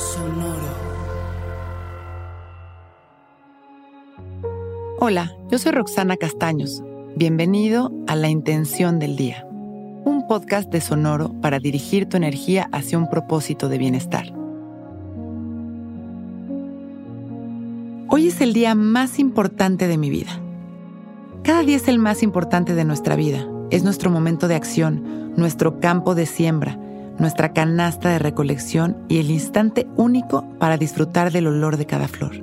Sonoro. Hola, yo soy Roxana Castaños. Bienvenido a La Intención del Día, un podcast de Sonoro para dirigir tu energía hacia un propósito de bienestar. Hoy es el día más importante de mi vida. Cada día es el más importante de nuestra vida. Es nuestro momento de acción, nuestro campo de siembra nuestra canasta de recolección y el instante único para disfrutar del olor de cada flor.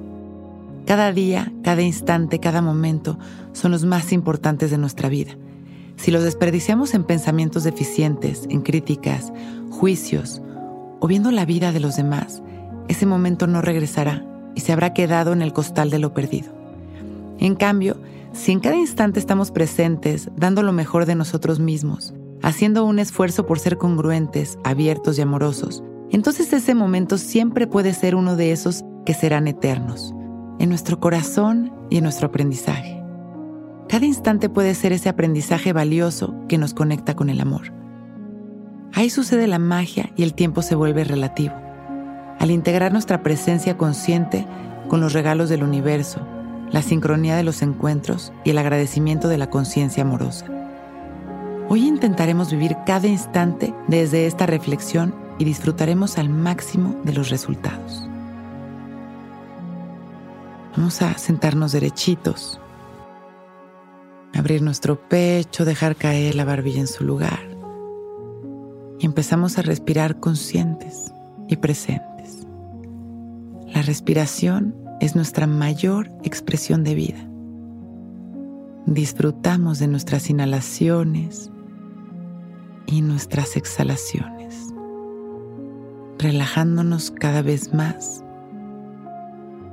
Cada día, cada instante, cada momento son los más importantes de nuestra vida. Si los desperdiciamos en pensamientos deficientes, en críticas, juicios o viendo la vida de los demás, ese momento no regresará y se habrá quedado en el costal de lo perdido. En cambio, si en cada instante estamos presentes, dando lo mejor de nosotros mismos, haciendo un esfuerzo por ser congruentes, abiertos y amorosos, entonces ese momento siempre puede ser uno de esos que serán eternos, en nuestro corazón y en nuestro aprendizaje. Cada instante puede ser ese aprendizaje valioso que nos conecta con el amor. Ahí sucede la magia y el tiempo se vuelve relativo. Al integrar nuestra presencia consciente con los regalos del universo, la sincronía de los encuentros y el agradecimiento de la conciencia amorosa. Hoy intentaremos vivir cada instante desde esta reflexión y disfrutaremos al máximo de los resultados. Vamos a sentarnos derechitos, abrir nuestro pecho, dejar caer la barbilla en su lugar y empezamos a respirar conscientes y presentes. La respiración es nuestra mayor expresión de vida. Disfrutamos de nuestras inhalaciones y nuestras exhalaciones, relajándonos cada vez más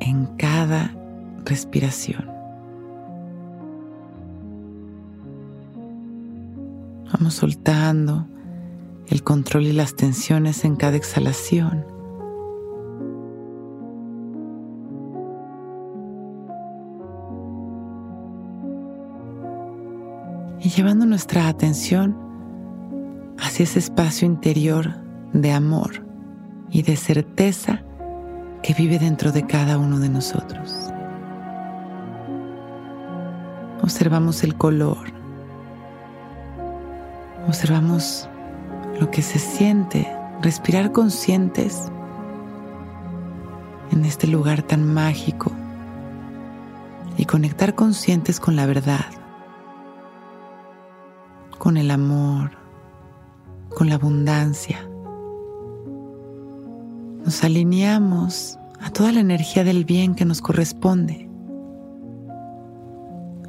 en cada respiración. Vamos soltando el control y las tensiones en cada exhalación. Y llevando nuestra atención hacia ese espacio interior de amor y de certeza que vive dentro de cada uno de nosotros. Observamos el color, observamos lo que se siente, respirar conscientes en este lugar tan mágico y conectar conscientes con la verdad, con el amor, con la abundancia. Nos alineamos a toda la energía del bien que nos corresponde.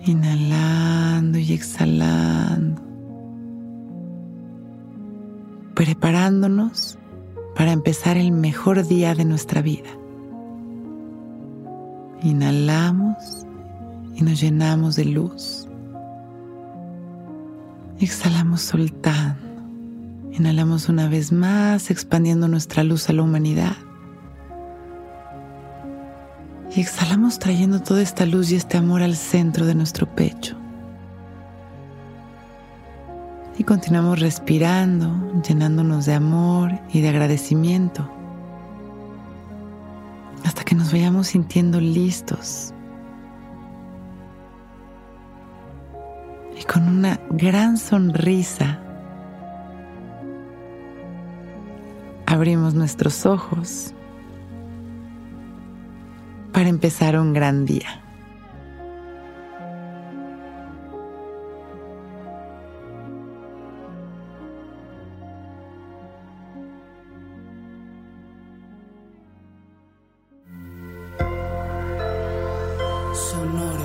Inhalando y exhalando. Preparándonos para empezar el mejor día de nuestra vida. Inhalamos y nos llenamos de luz. Exhalamos soltando. Inhalamos una vez más, expandiendo nuestra luz a la humanidad. Y exhalamos trayendo toda esta luz y este amor al centro de nuestro pecho. Y continuamos respirando, llenándonos de amor y de agradecimiento. Hasta que nos vayamos sintiendo listos. Y con una gran sonrisa abrimos nuestros ojos para empezar un gran día. Sonoro.